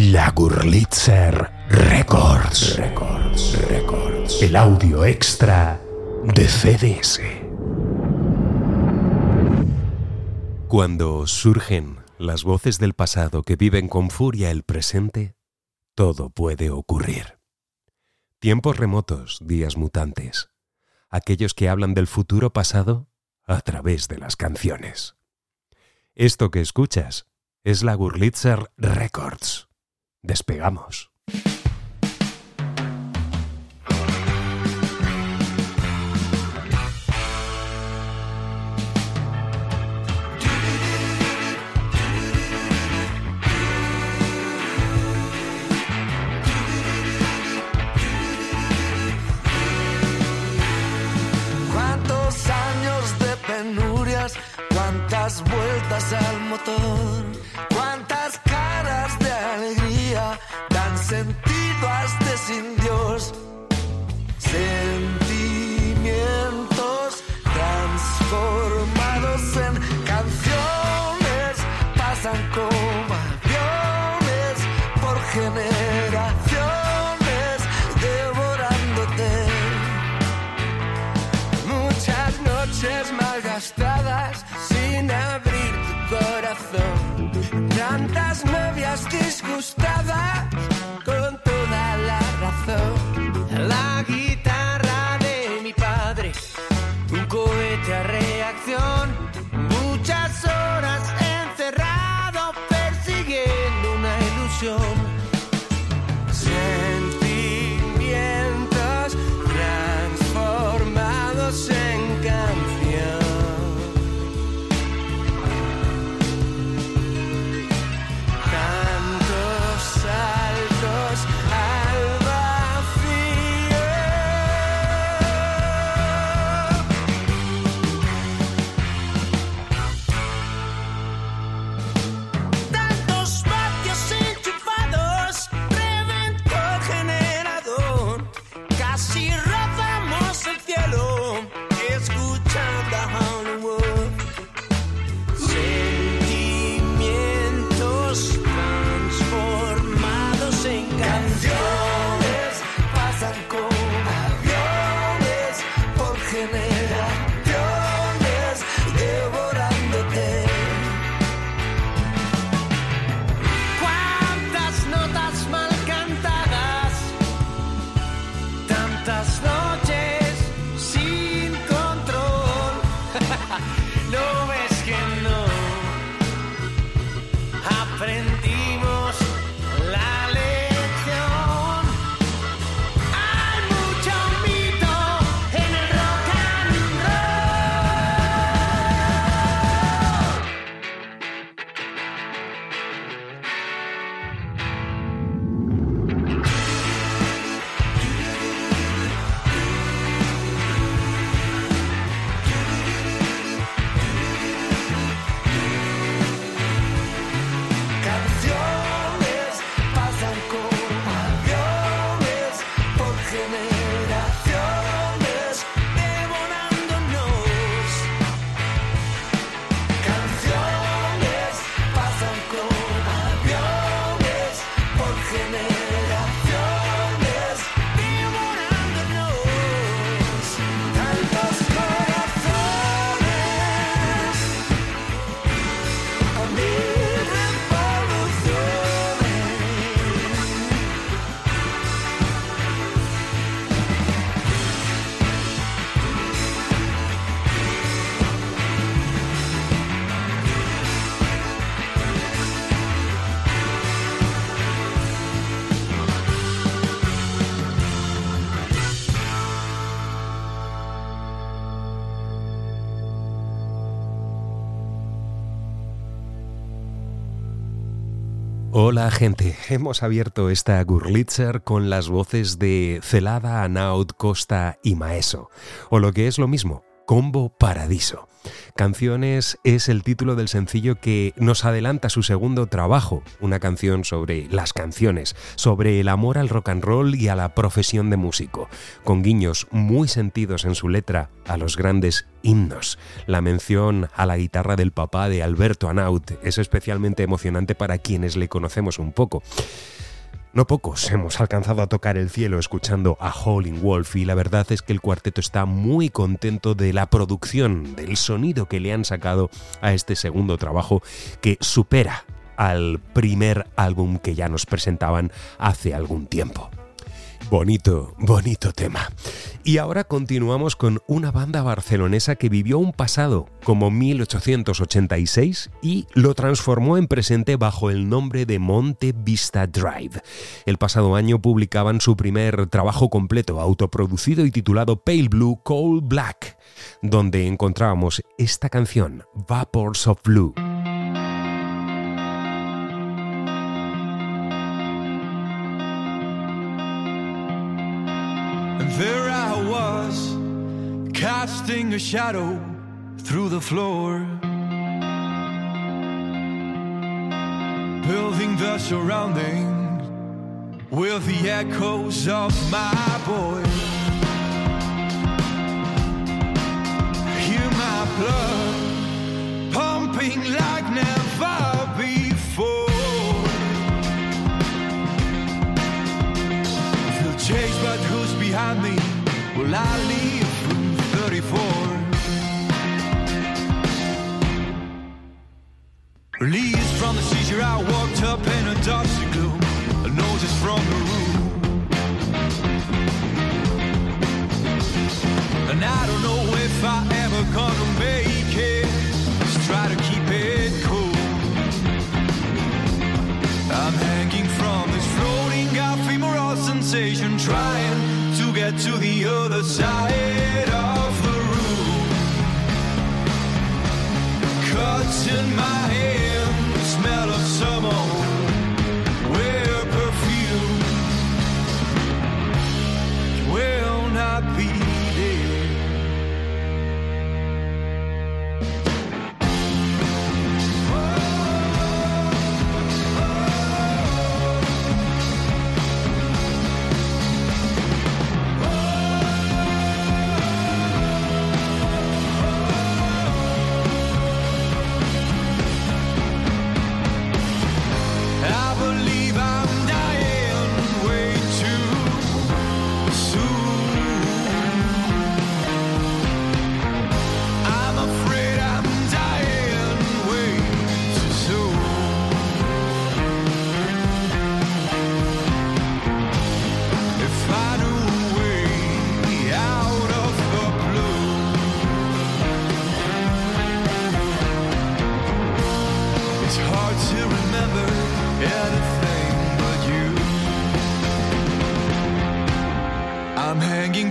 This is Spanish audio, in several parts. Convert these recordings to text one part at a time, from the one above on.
La Gurlitzer Records. Records. Records. El audio extra de CDS. Cuando surgen las voces del pasado que viven con furia el presente, todo puede ocurrir. Tiempos remotos, días mutantes. Aquellos que hablan del futuro pasado a través de las canciones. Esto que escuchas es la Gurlitzer Records. Despegamos. Cuántos años de penurias, cuántas vueltas that. Hola gente, hemos abierto esta Gurlitzer con las voces de Celada, Anaud, Costa y Maeso, o lo que es lo mismo, Combo Paradiso. Canciones es el título del sencillo que nos adelanta su segundo trabajo, una canción sobre las canciones, sobre el amor al rock and roll y a la profesión de músico, con guiños muy sentidos en su letra a los grandes himnos. La mención a la guitarra del papá de Alberto Anaut es especialmente emocionante para quienes le conocemos un poco. No pocos hemos alcanzado a tocar el cielo escuchando a Howling Wolf y la verdad es que el cuarteto está muy contento de la producción, del sonido que le han sacado a este segundo trabajo que supera al primer álbum que ya nos presentaban hace algún tiempo. Bonito, bonito tema. Y ahora continuamos con una banda barcelonesa que vivió un pasado como 1886 y lo transformó en presente bajo el nombre de Monte Vista Drive. El pasado año publicaban su primer trabajo completo, autoproducido y titulado Pale Blue Coal Black, donde encontrábamos esta canción, Vapors of Blue. Casting a shadow through the floor. Building the surroundings with the echoes of my voice. Hear my blood pumping like never before. Feel chased, but who's behind me? Will I leave Released from the seizure, I walked up in a dusty gloom. A notice from the room. And I don't know if I ever gonna make it. Just try to keep it cool. I'm hanging from this floating ephemeral sensation, trying to get to the other side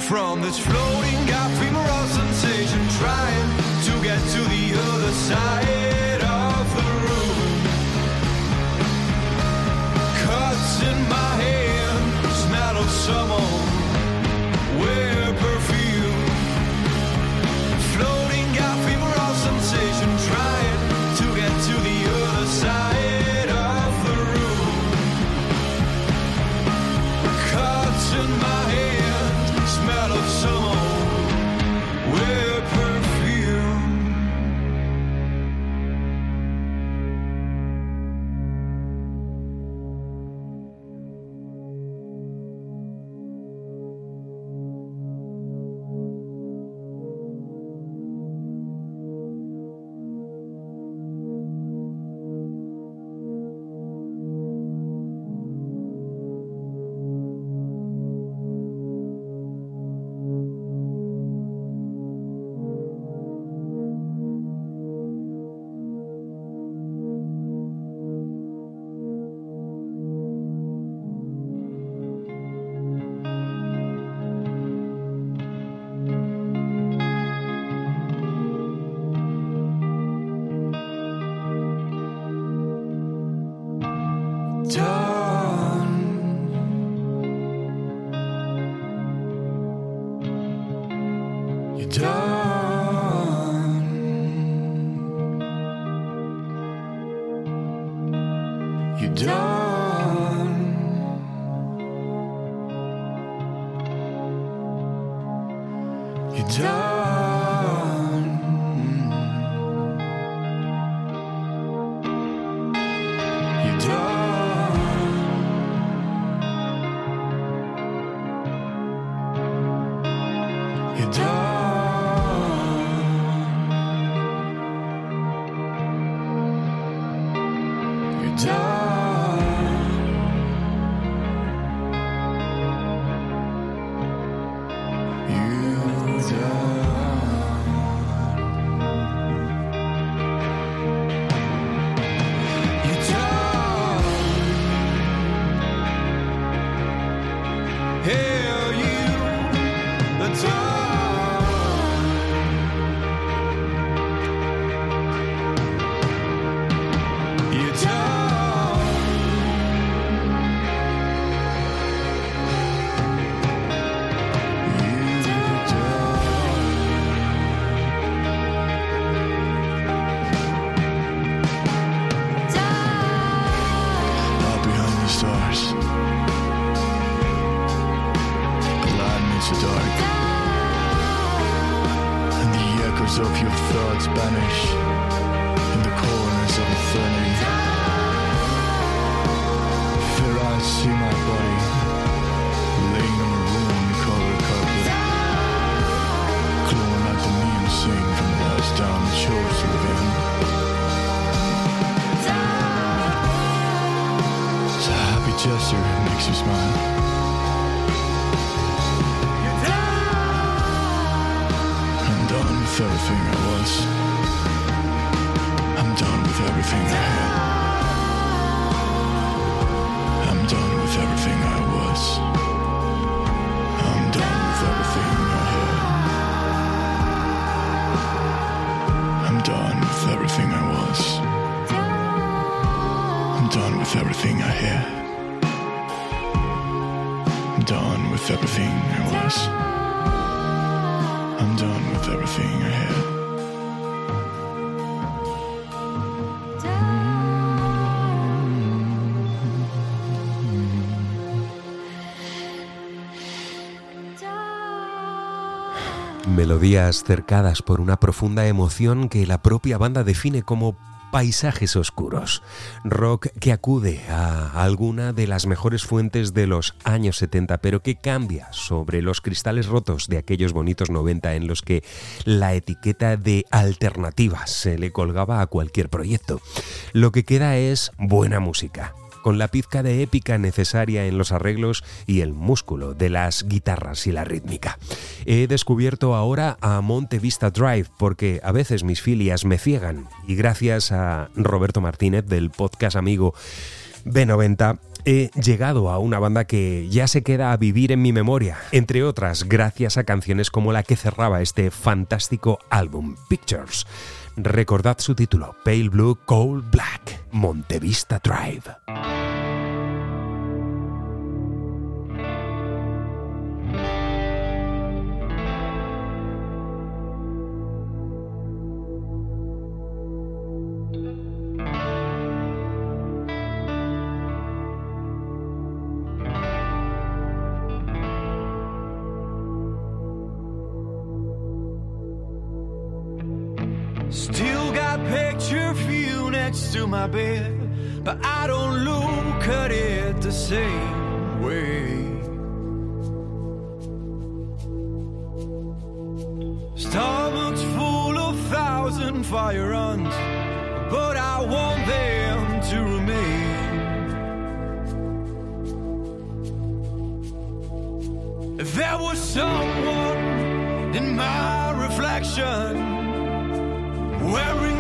from this floating ephemeral sensation, trying to get to the other side Melodías cercadas por una profunda emoción que la propia banda define como paisajes oscuros. Rock que acude a alguna de las mejores fuentes de los años 70, pero que cambia sobre los cristales rotos de aquellos bonitos 90 en los que la etiqueta de alternativa se le colgaba a cualquier proyecto. Lo que queda es buena música con la pizca de épica necesaria en los arreglos y el músculo de las guitarras y la rítmica. He descubierto ahora a Monte Vista Drive porque a veces mis filias me ciegan y gracias a Roberto Martínez del podcast amigo B90 he llegado a una banda que ya se queda a vivir en mi memoria, entre otras gracias a canciones como la que cerraba este fantástico álbum Pictures. Recordad su título, Pale Blue Cold Black, Montevista Drive. Still got picture of you next to my bed, but I don't look at it the same way. Stomachs full of thousand fire runs, but I want them to remain. If there was someone in my reflection wearing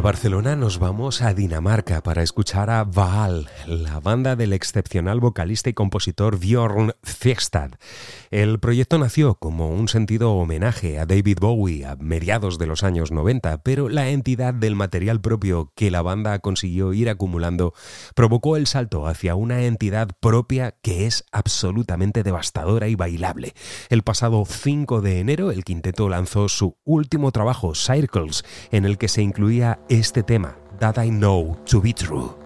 de Barcelona nos vamos a Dinamarca para escuchar a Vaal, la banda del excepcional vocalista y compositor Bjorn Fjestad. El proyecto nació como un sentido homenaje a David Bowie a mediados de los años 90, pero la entidad del material propio que la banda consiguió ir acumulando provocó el salto hacia una entidad propia que es absolutamente devastadora y bailable. El pasado 5 de enero el quinteto lanzó su último trabajo, Circles, en el que se incluía este tema, That I Know to Be True.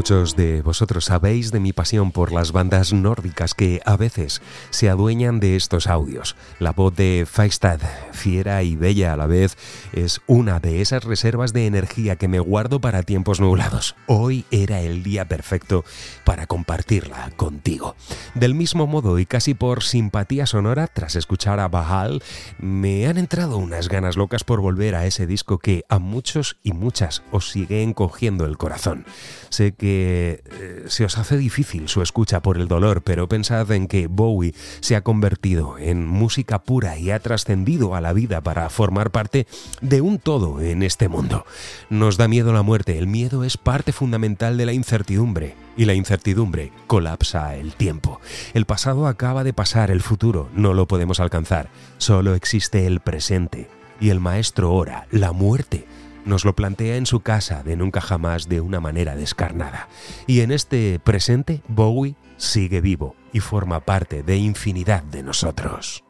Muchos de vosotros sabéis de mi pasión por las bandas nórdicas que a veces se adueñan de estos audios. La voz de Feistad, fiera y bella a la vez, es una de esas reservas de energía que me guardo para tiempos nublados. Hoy era el día perfecto para compartirla contigo. Del mismo modo y casi por simpatía sonora, tras escuchar a Bahal, me han entrado unas ganas locas por volver a ese disco que a muchos y muchas os sigue encogiendo el corazón. Sé que eh, se os hace difícil su escucha por el dolor, pero pensad en que Bowie se ha convertido en música pura y ha trascendido a la vida para formar parte de un todo en este mundo. Nos da miedo la muerte, el miedo es parte fundamental de la incertidumbre y la incertidumbre colapsa el tiempo. El pasado acaba de pasar, el futuro no lo podemos alcanzar, solo existe el presente y el maestro ora, la muerte nos lo plantea en su casa de nunca jamás de una manera descarnada. Y en este presente, Bowie sigue vivo y forma parte de infinidad de nosotros.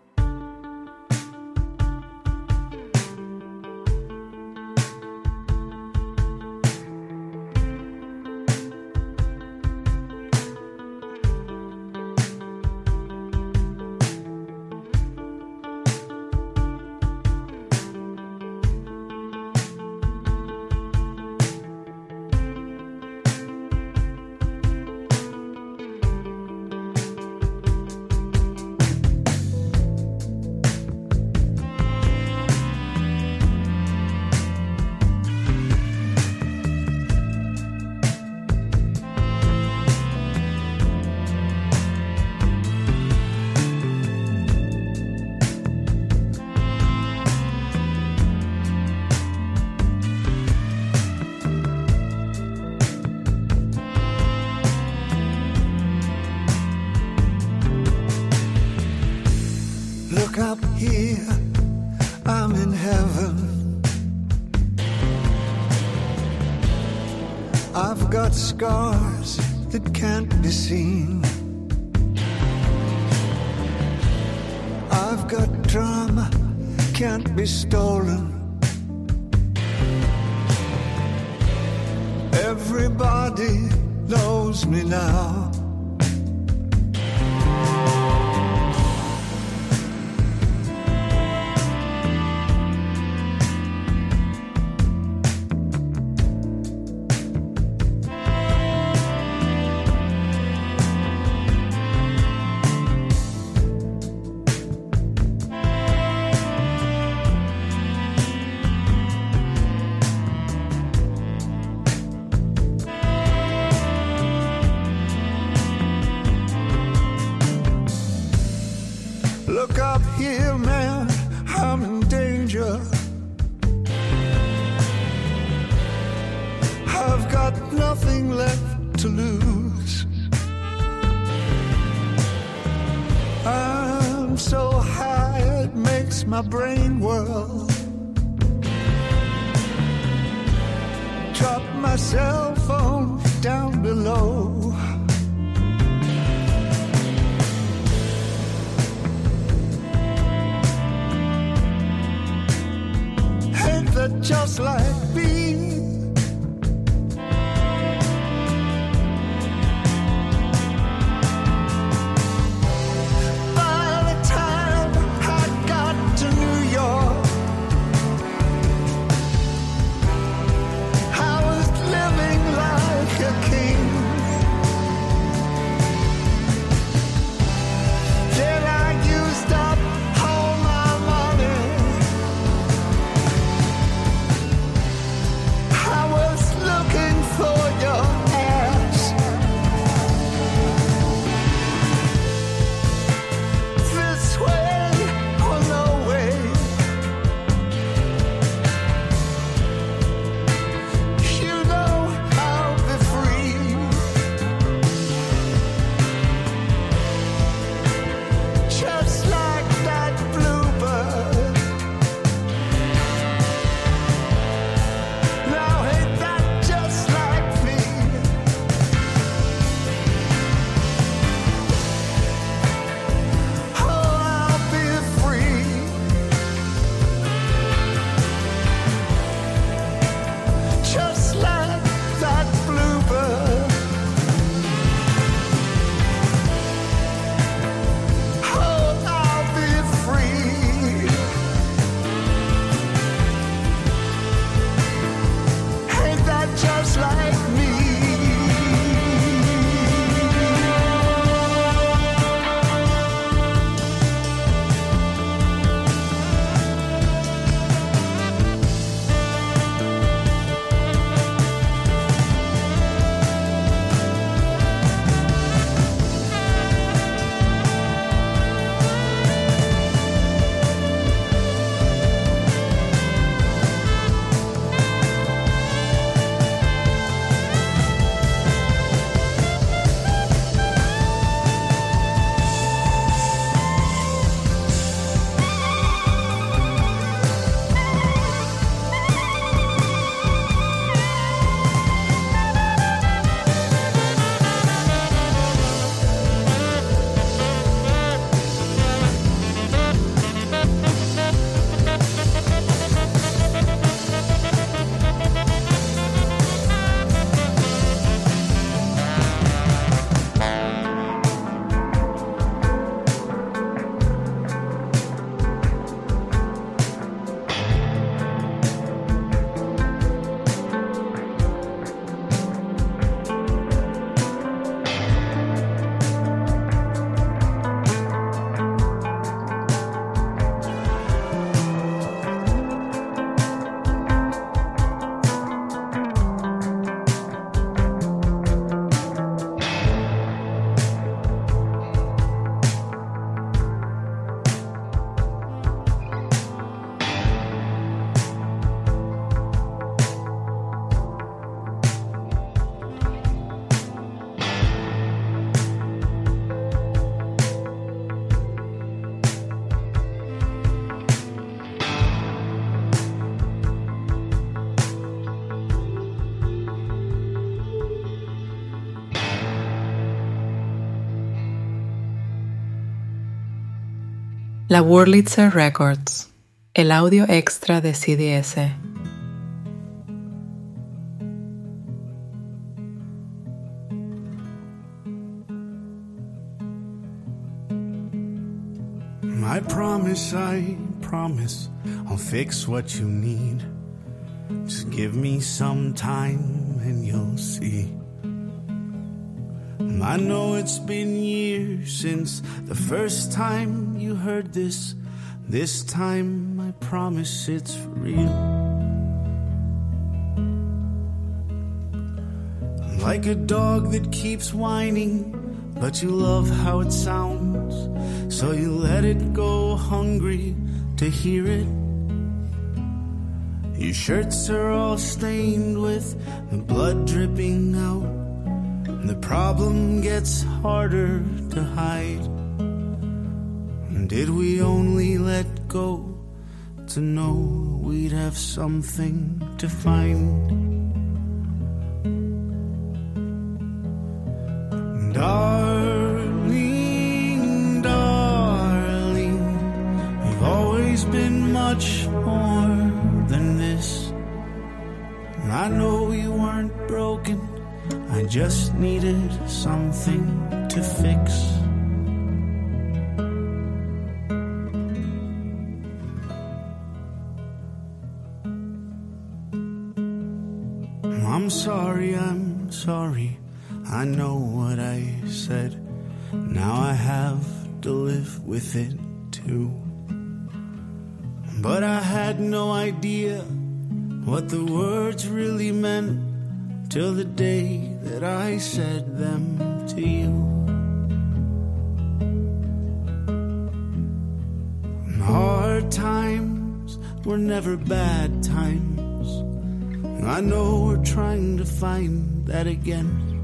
La Wurlitzer Records, el audio extra de CDS. I promise, I promise, I'll fix what you need. Just give me some time and you'll see. I know it's been years since the first time you heard this. This time, I promise it's real. Like a dog that keeps whining, but you love how it sounds. So you let it go hungry to hear it. Your shirts are all stained with the blood dripping out. The problem gets harder to hide. Did we only let go to know we'd have something to find? Darling, darling, you've always been much more than this. I know you weren't broken, I just needed something to fix. I'm sorry, I'm sorry. I know what I said. Now I have to live with it too. But I had no idea what the words really meant till the day that I said them to you. Hard times were never bad times. I know we're trying to find that again.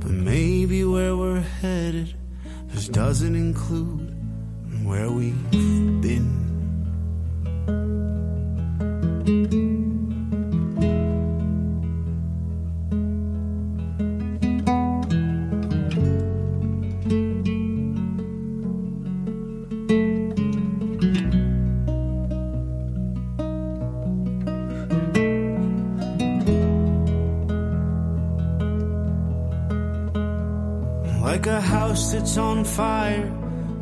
But maybe where we're headed just doesn't include where we've been. That's on fire,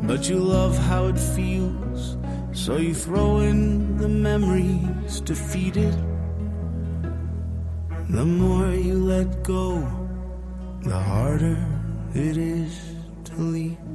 but you love how it feels. So you throw in the memories to feed it. The more you let go, the harder it is to leave.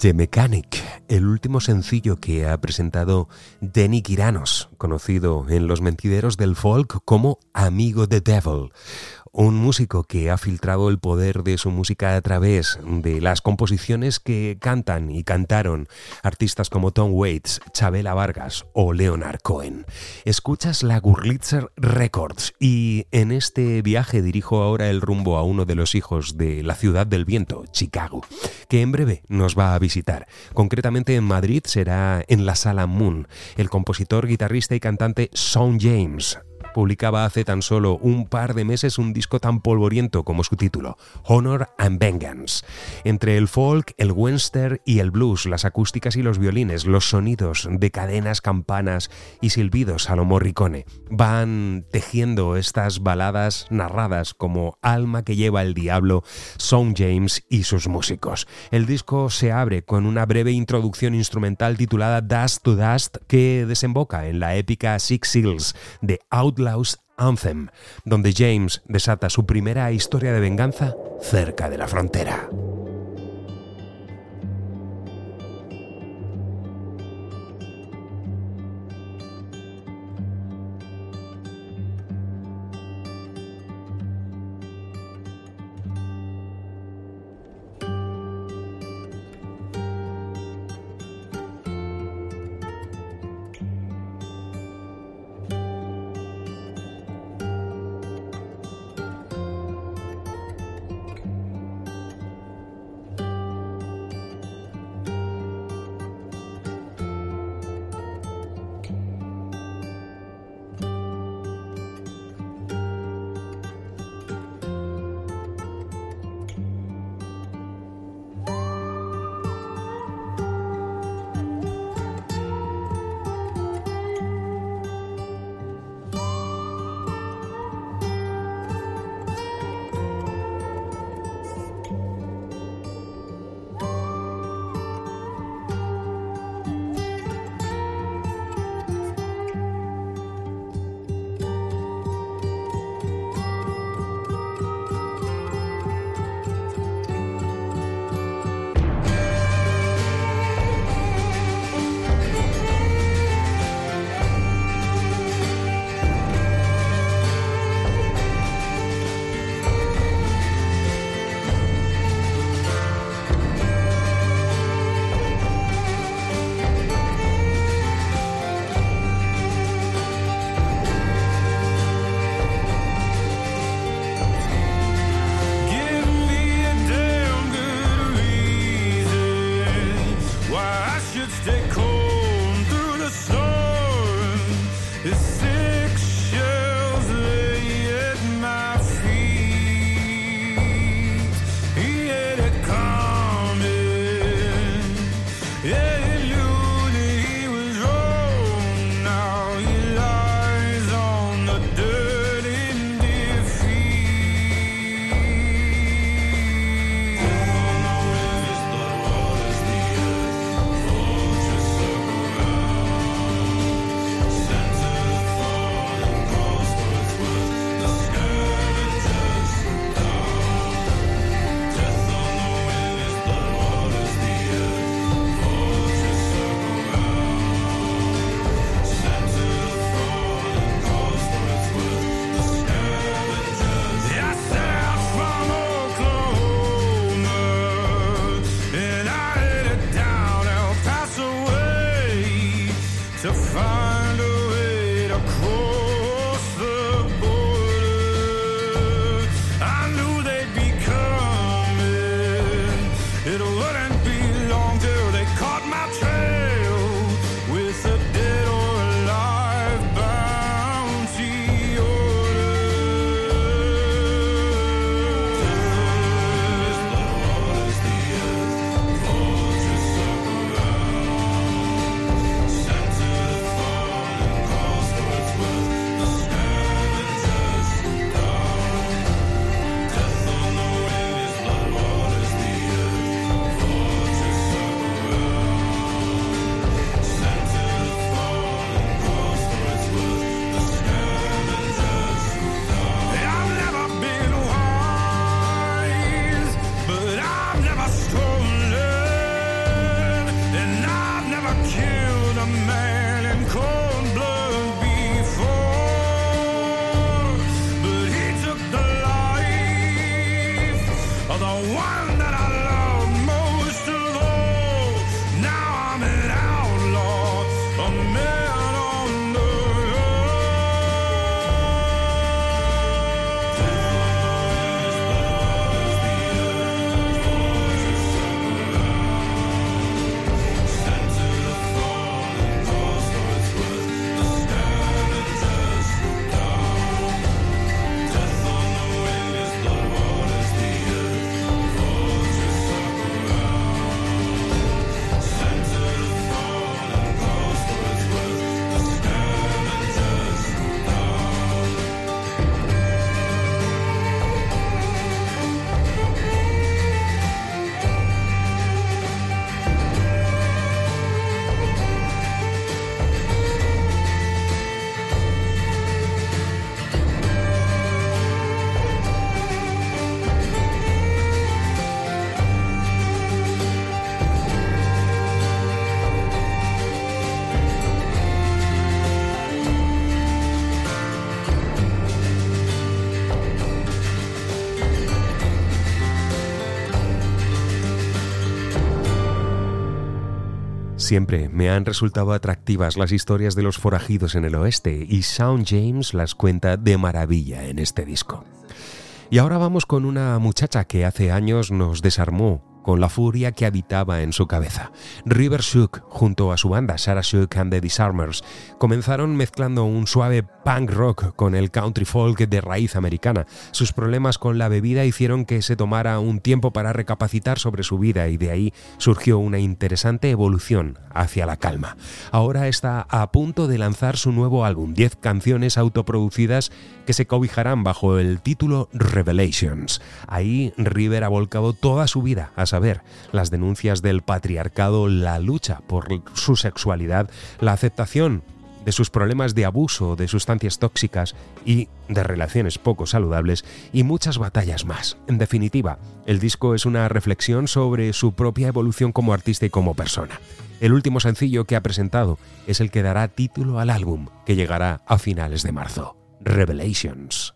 The Mechanic, el último sencillo que ha presentado Denny Kiranos, conocido en los mentideros del folk como Amigo de Devil, un músico que ha filtrado el poder de su música a través de las composiciones que cantan y cantaron artistas como Tom Waits, Chabela Vargas o Leonard Cohen. Escuchas la Gurlitzer Records y en este viaje dirijo ahora el rumbo a uno de los hijos de la ciudad del viento, Chicago, que en breve nos va a visitar. Concretamente en Madrid será en la Sala Moon. El compositor, guitarrista y cantante Sean James publicaba hace tan solo un par de meses un disco tan polvoriento como su título, Honor and Vengeance. Entre el folk, el western y el blues, las acústicas y los violines, los sonidos de cadenas, campanas y silbidos a lo Morricone, van tejiendo estas baladas narradas como Alma que lleva el diablo, Song James y sus músicos. El disco se abre con una breve introducción instrumental titulada Dust to Dust que desemboca en la épica Six Seals de Outlaw's Anthem, donde James desata su primera historia de venganza cerca de la frontera. Siempre me han resultado atractivas las historias de los forajidos en el oeste y Shawn James las cuenta de maravilla en este disco. Y ahora vamos con una muchacha que hace años nos desarmó con la furia que habitaba en su cabeza. River Shook, junto a su banda Sarah Shook and the Disarmers, comenzaron mezclando un suave punk rock con el country folk de raíz americana. Sus problemas con la bebida hicieron que se tomara un tiempo para recapacitar sobre su vida y de ahí surgió una interesante evolución hacia la calma. Ahora está a punto de lanzar su nuevo álbum, 10 canciones autoproducidas que se cobijarán bajo el título Revelations. Ahí River ha volcado toda su vida a saber, las denuncias del patriarcado, la lucha por su sexualidad, la aceptación de sus problemas de abuso de sustancias tóxicas y de relaciones poco saludables y muchas batallas más. En definitiva, el disco es una reflexión sobre su propia evolución como artista y como persona. El último sencillo que ha presentado es el que dará título al álbum, que llegará a finales de marzo, Revelations.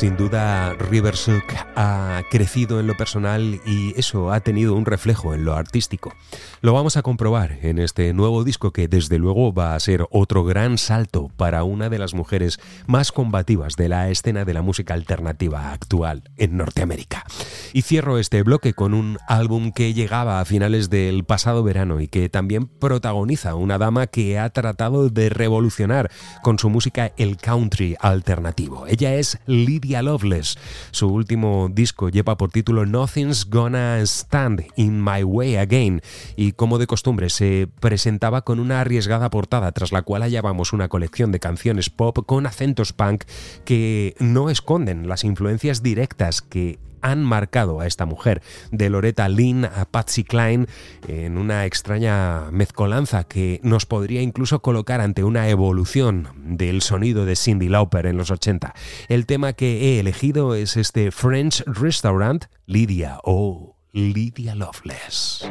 Sin duda, Riversook ha crecido en lo personal y eso ha tenido un reflejo en lo artístico. Lo vamos a comprobar en este nuevo disco que desde luego va a ser otro gran salto para una de las mujeres más combativas de la escena de la música alternativa actual en Norteamérica. Y cierro este bloque con un álbum que llegaba a finales del pasado verano y que también protagoniza una dama que ha tratado de revolucionar con su música el country alternativo. Ella es Lydia Loveless. Su último disco lleva por título Nothing's Gonna Stand in My Way Again y como de costumbre se presentaba con una arriesgada portada tras la cual hallábamos una colección de canciones pop con acentos punk que no esconden las influencias directas que han marcado a esta mujer, de Loretta Lynn a Patsy Cline, en una extraña mezcolanza que nos podría incluso colocar ante una evolución del sonido de Cindy Lauper en los 80. El tema que he elegido es este French Restaurant, Lydia o Lydia Loveless.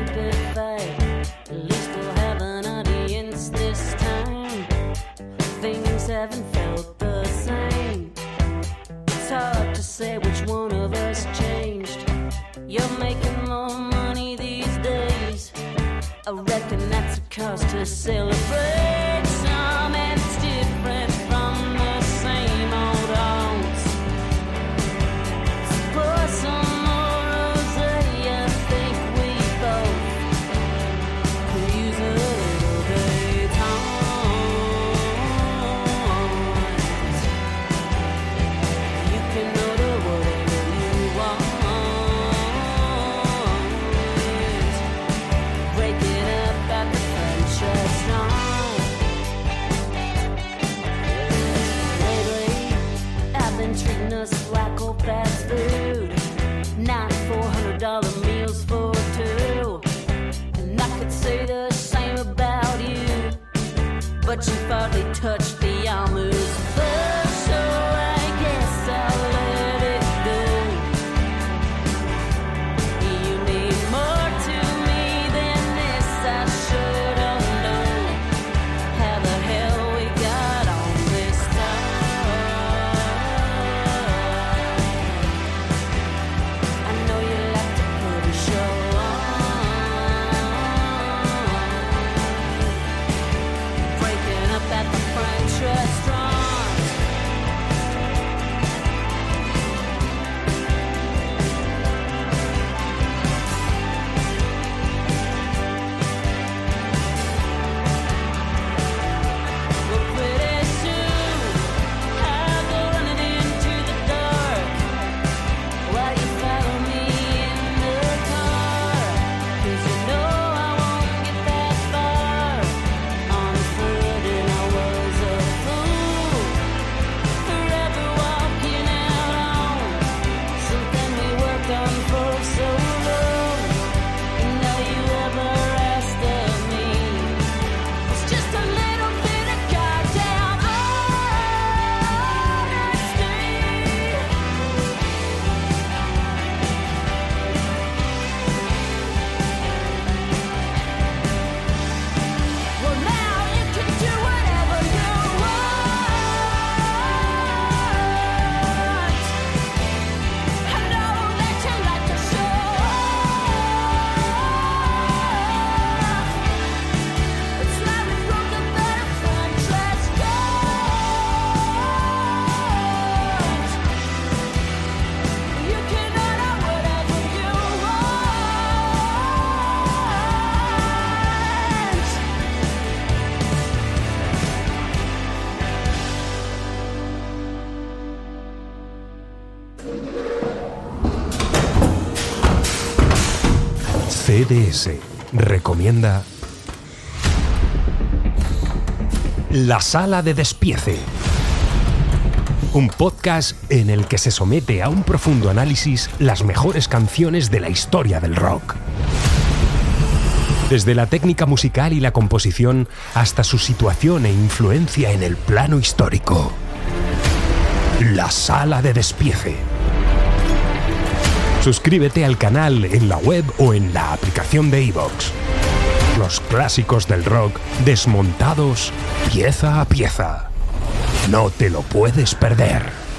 felt the same. It's hard to say which one of us changed. You're making more money these days. I reckon that's a cause to celebrate. Recomienda La Sala de Despiece. Un podcast en el que se somete a un profundo análisis las mejores canciones de la historia del rock. Desde la técnica musical y la composición hasta su situación e influencia en el plano histórico. La Sala de Despiece Suscríbete al canal en la web o en la aplicación de iVoox. Los clásicos del rock desmontados pieza a pieza. No te lo puedes perder.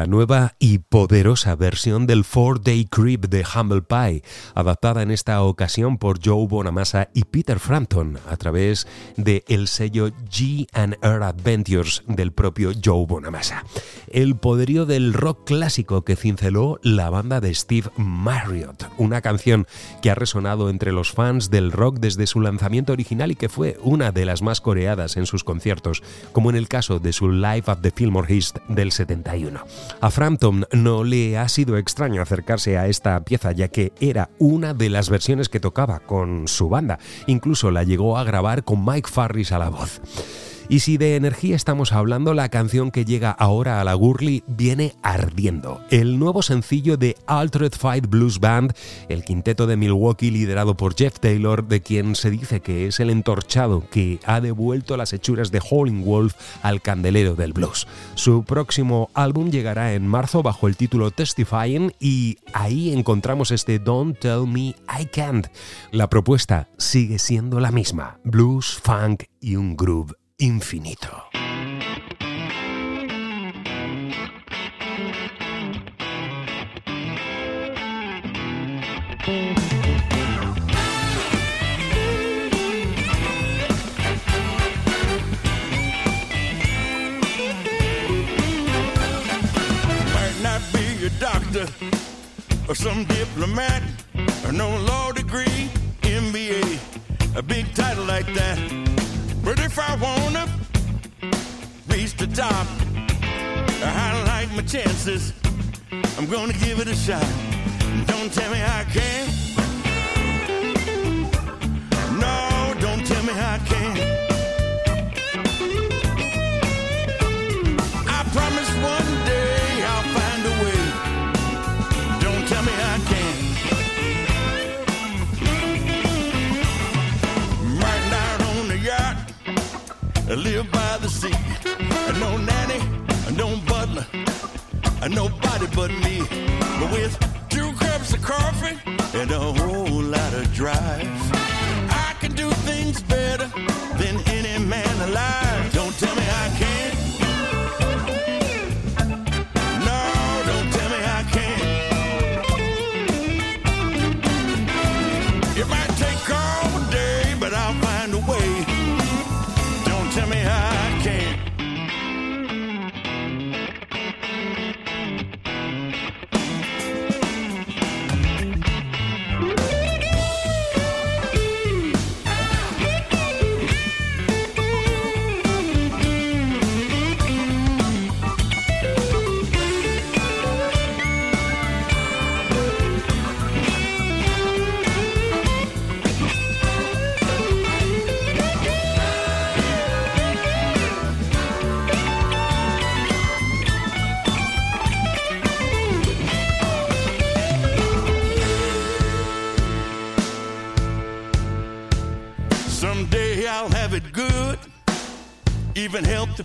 La nueva y poderosa versión del Four Day Creep de Humble Pie, adaptada en esta ocasión por Joe Bonamassa y Peter Frampton a través de el sello G&R Adventures del propio Joe Bonamassa. El poderío del rock clásico que cinceló la banda de Steve Marriott, una canción que ha resonado entre los fans del rock desde su lanzamiento original y que fue una de las más coreadas en sus conciertos, como en el caso de su Live at the Fillmore East del 71. A Frampton no le ha sido extraño acercarse a esta pieza ya que era una de las versiones que tocaba con su banda, incluso la llegó a grabar con Mike Farris a la voz. Y si de energía estamos hablando, la canción que llega ahora a la Gurley viene ardiendo. El nuevo sencillo de Altered Fight Blues Band, el quinteto de Milwaukee liderado por Jeff Taylor, de quien se dice que es el entorchado que ha devuelto las hechuras de Howling Wolf al candelero del blues. Su próximo álbum llegará en marzo bajo el título Testifying y ahí encontramos este Don't Tell Me I Can't. La propuesta sigue siendo la misma, blues, funk y un groove infinito. Doctor or some diplomat or no law degree, MBA, a big title like that. But if I wanna reach the top, I like my chances. I'm gonna give it a shot. Don't tell me I can't. No, don't tell me I can't. Live by the sea. No nanny, no butler, nobody but me. But with two cups of coffee and a whole lot of drive, I can do things better than any man alive.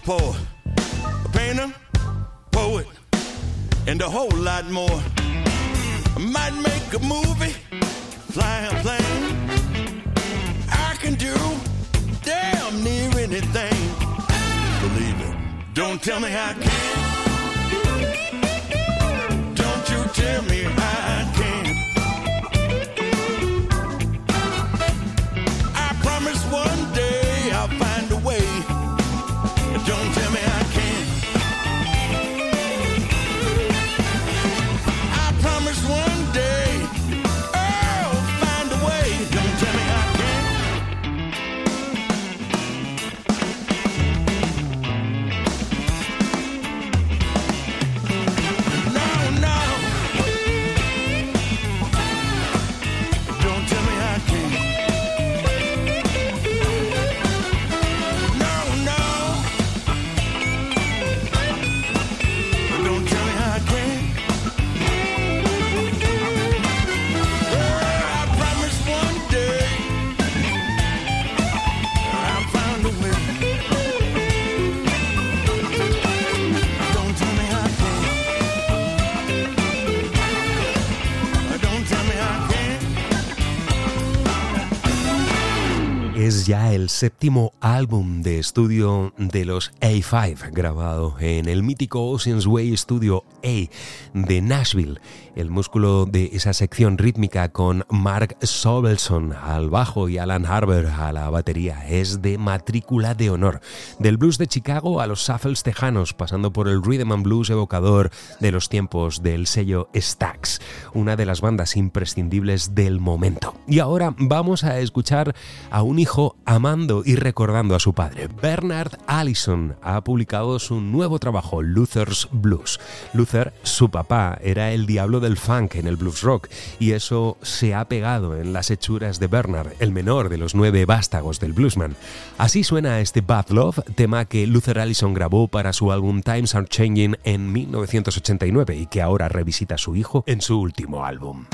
Help. A painter, poet, and a whole lot more. I might make a movie, fly a plane. I can do damn near anything. Believe it. Don't tell me I can't. El séptimo álbum de estudio de los A5, grabado en el mítico Ocean's Way Studio A de Nashville. El músculo de esa sección rítmica con Mark Sobelson al bajo y Alan Harber a la batería es de matrícula de honor. Del blues de Chicago a los shuffles tejanos, pasando por el rhythm and blues evocador de los tiempos del sello Stax, una de las bandas imprescindibles del momento. Y ahora vamos a escuchar a un hijo y recordando a su padre. Bernard Allison ha publicado su nuevo trabajo, Luther's Blues. Luther, su papá, era el diablo del funk en el blues rock y eso se ha pegado en las hechuras de Bernard, el menor de los nueve vástagos del bluesman. Así suena este Bad Love, tema que Luther Allison grabó para su álbum Times Are Changing en 1989 y que ahora revisita su hijo en su último álbum.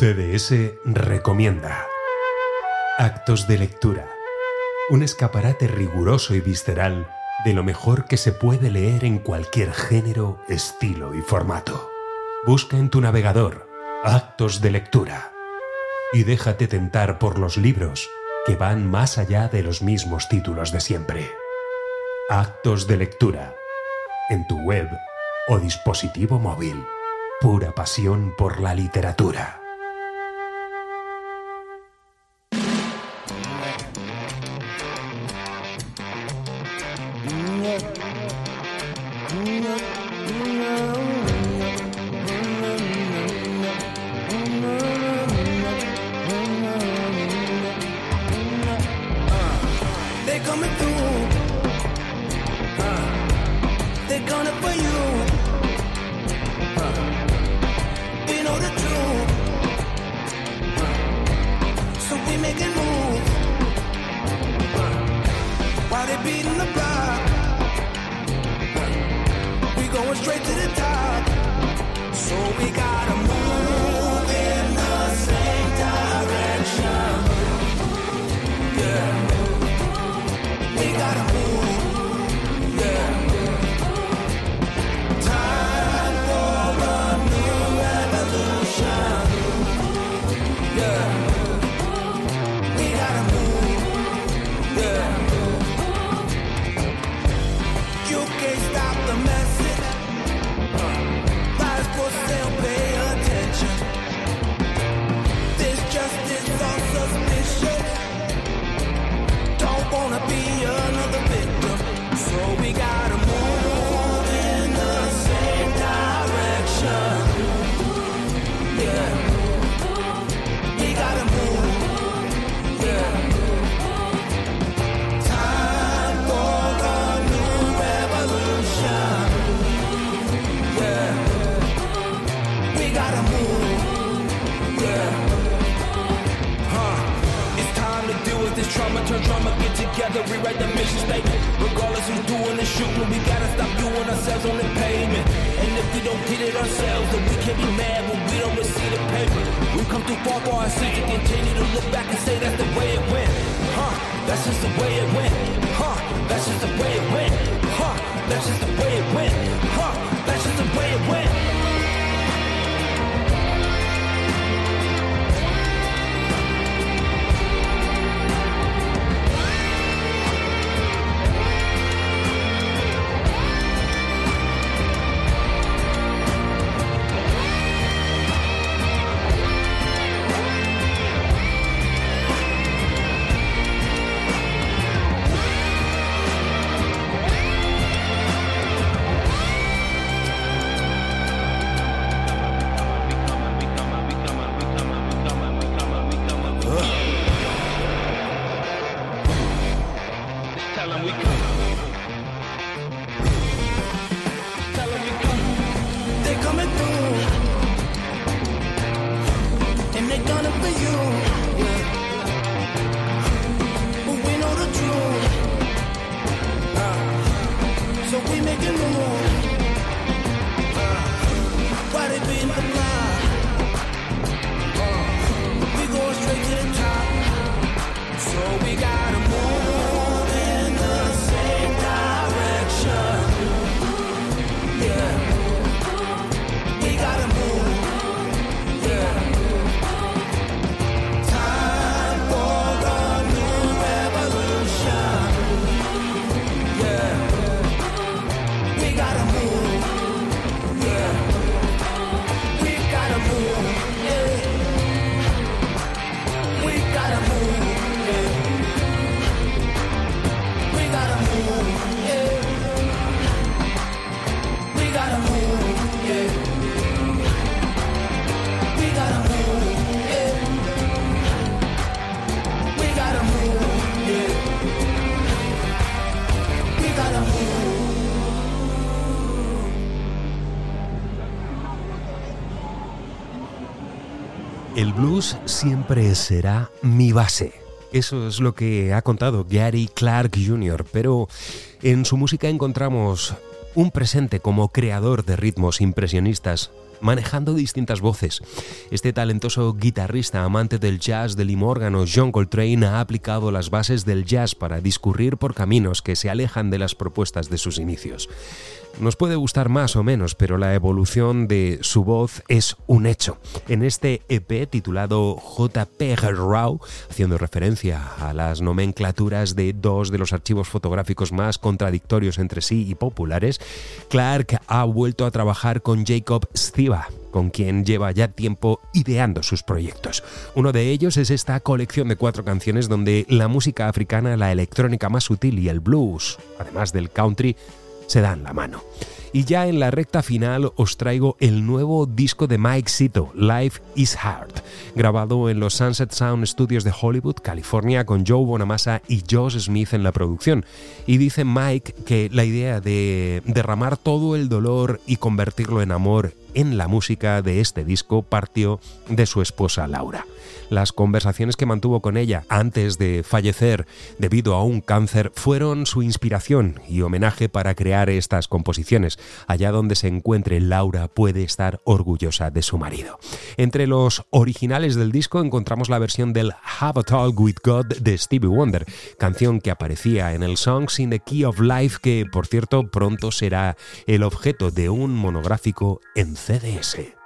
CDS recomienda Actos de Lectura, un escaparate riguroso y visceral de lo mejor que se puede leer en cualquier género, estilo y formato. Busca en tu navegador Actos de Lectura y déjate tentar por los libros que van más allá de los mismos títulos de siempre. Actos de Lectura, en tu web o dispositivo móvil. Pura pasión por la literatura. This is the será mi base. Eso es lo que ha contado Gary Clark Jr., pero en su música encontramos un presente como creador de ritmos impresionistas, manejando distintas voces. Este talentoso guitarrista, amante del jazz, del limórgano, John Coltrane, ha aplicado las bases del jazz para discurrir por caminos que se alejan de las propuestas de sus inicios. Nos puede gustar más o menos, pero la evolución de su voz es un hecho. En este EP titulado JPG Raw, haciendo referencia a las nomenclaturas de dos de los archivos fotográficos más contradictorios entre sí y populares, Clark ha vuelto a trabajar con Jacob Stiva, con quien lleva ya tiempo ideando sus proyectos. Uno de ellos es esta colección de cuatro canciones donde la música africana, la electrónica más sutil y el blues, además del country, se dan la mano. Y ya en la recta final os traigo el nuevo disco de Mike Sito, Life is Hard, grabado en los Sunset Sound Studios de Hollywood, California, con Joe Bonamassa y Josh Smith en la producción. Y dice Mike que la idea de derramar todo el dolor y convertirlo en amor en la música de este disco partió de su esposa Laura. Las conversaciones que mantuvo con ella antes de fallecer debido a un cáncer fueron su inspiración y homenaje para crear estas composiciones. Allá donde se encuentre Laura puede estar orgullosa de su marido. Entre los originales del disco encontramos la versión del Have a Talk with God de Stevie Wonder, canción que aparecía en el Songs in the Key of Life que, por cierto, pronto será el objeto de un monográfico en CDS.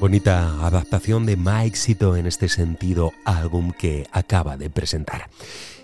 Bonita adaptación de Mike Sito en este sentido, álbum que acaba de presentar.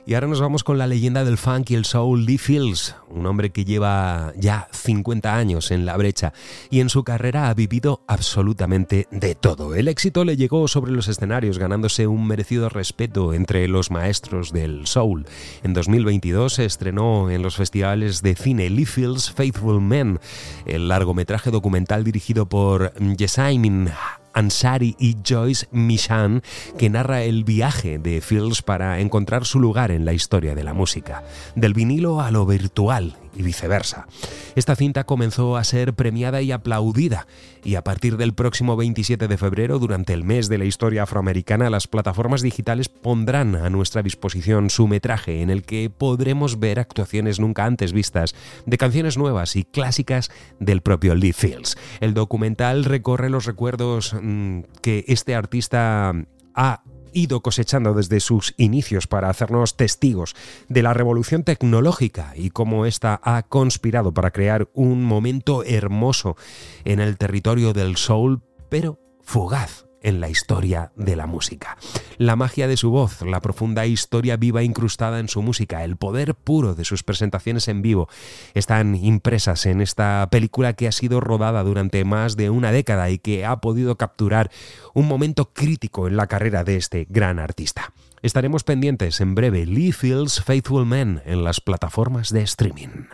Y ahora nos vamos con la leyenda del funk y el soul Lee Fields, un hombre que lleva ya 50 años en la brecha y en su carrera ha vivido absolutamente de todo. El éxito le llegó sobre los escenarios ganándose un merecido respeto entre los maestros del soul. En 2022 se estrenó en los festivales de cine Lee Fields Faithful Men, el largometraje documental dirigido por Jesaimin Ansari y Joyce Michan, que narra el viaje de Fields para encontrar su lugar en la historia de la música, del vinilo a lo virtual y viceversa. Esta cinta comenzó a ser premiada y aplaudida y a partir del próximo 27 de febrero, durante el mes de la historia afroamericana, las plataformas digitales pondrán a nuestra disposición su metraje en el que podremos ver actuaciones nunca antes vistas de canciones nuevas y clásicas del propio Lee Fields. El documental recorre los recuerdos mm, que este artista ha ido cosechando desde sus inicios para hacernos testigos de la revolución tecnológica y cómo ésta ha conspirado para crear un momento hermoso en el territorio del soul, pero fugaz en la historia de la música. La magia de su voz, la profunda historia viva incrustada en su música, el poder puro de sus presentaciones en vivo, están impresas en esta película que ha sido rodada durante más de una década y que ha podido capturar un momento crítico en la carrera de este gran artista. Estaremos pendientes en breve Lee Fields Faithful Men en las plataformas de streaming.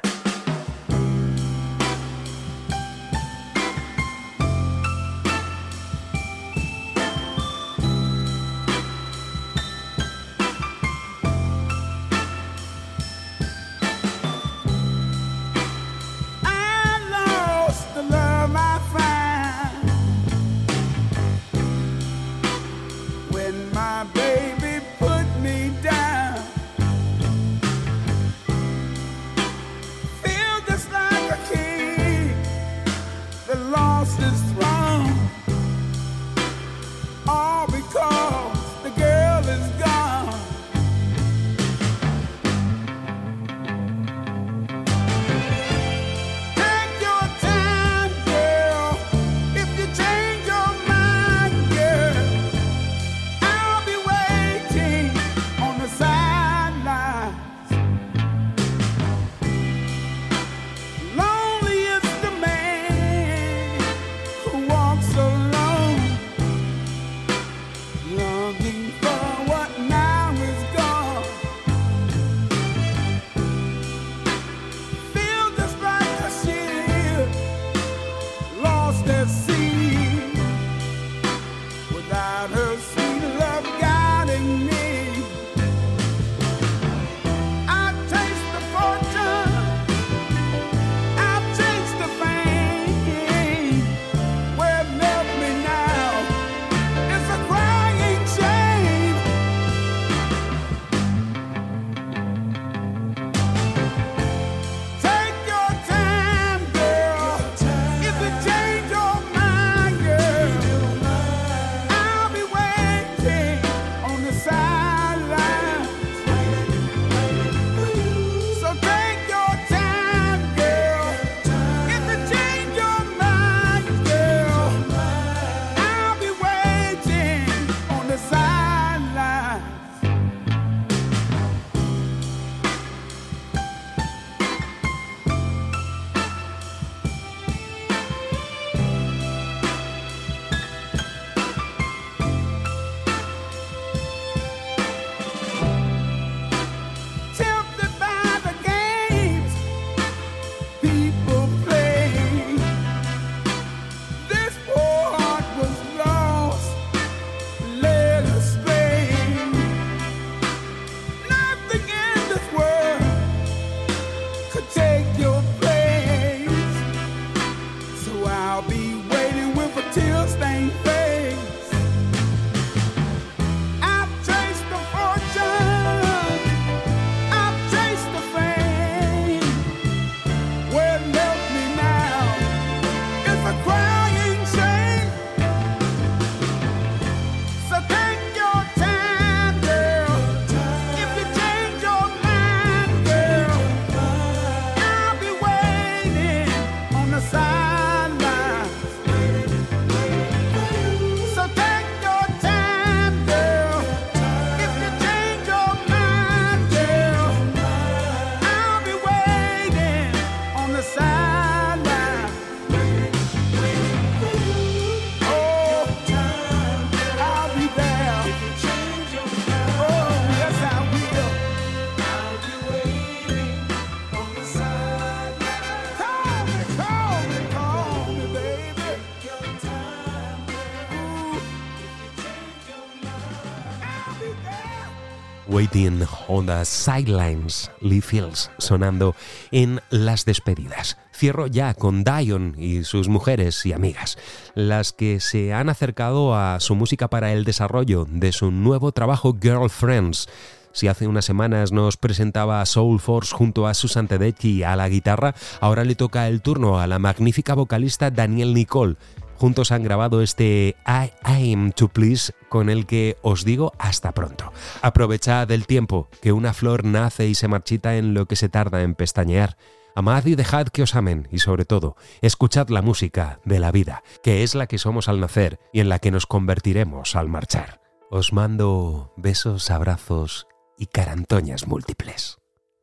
Waiting on the Sidelines, Lee Fields, sonando en las despedidas. Cierro ya con Dion y sus mujeres y amigas, las que se han acercado a su música para el desarrollo de su nuevo trabajo Girlfriends. Si hace unas semanas nos presentaba Soul Force junto a Susan Tedeschi a la guitarra, ahora le toca el turno a la magnífica vocalista Danielle Nicole Juntos han grabado este I Aim to Please con el que os digo hasta pronto. Aprovechad el tiempo, que una flor nace y se marchita en lo que se tarda en pestañear. Amad y dejad que os amen y sobre todo, escuchad la música de la vida, que es la que somos al nacer y en la que nos convertiremos al marchar. Os mando besos, abrazos y carantoñas múltiples.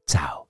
Chao.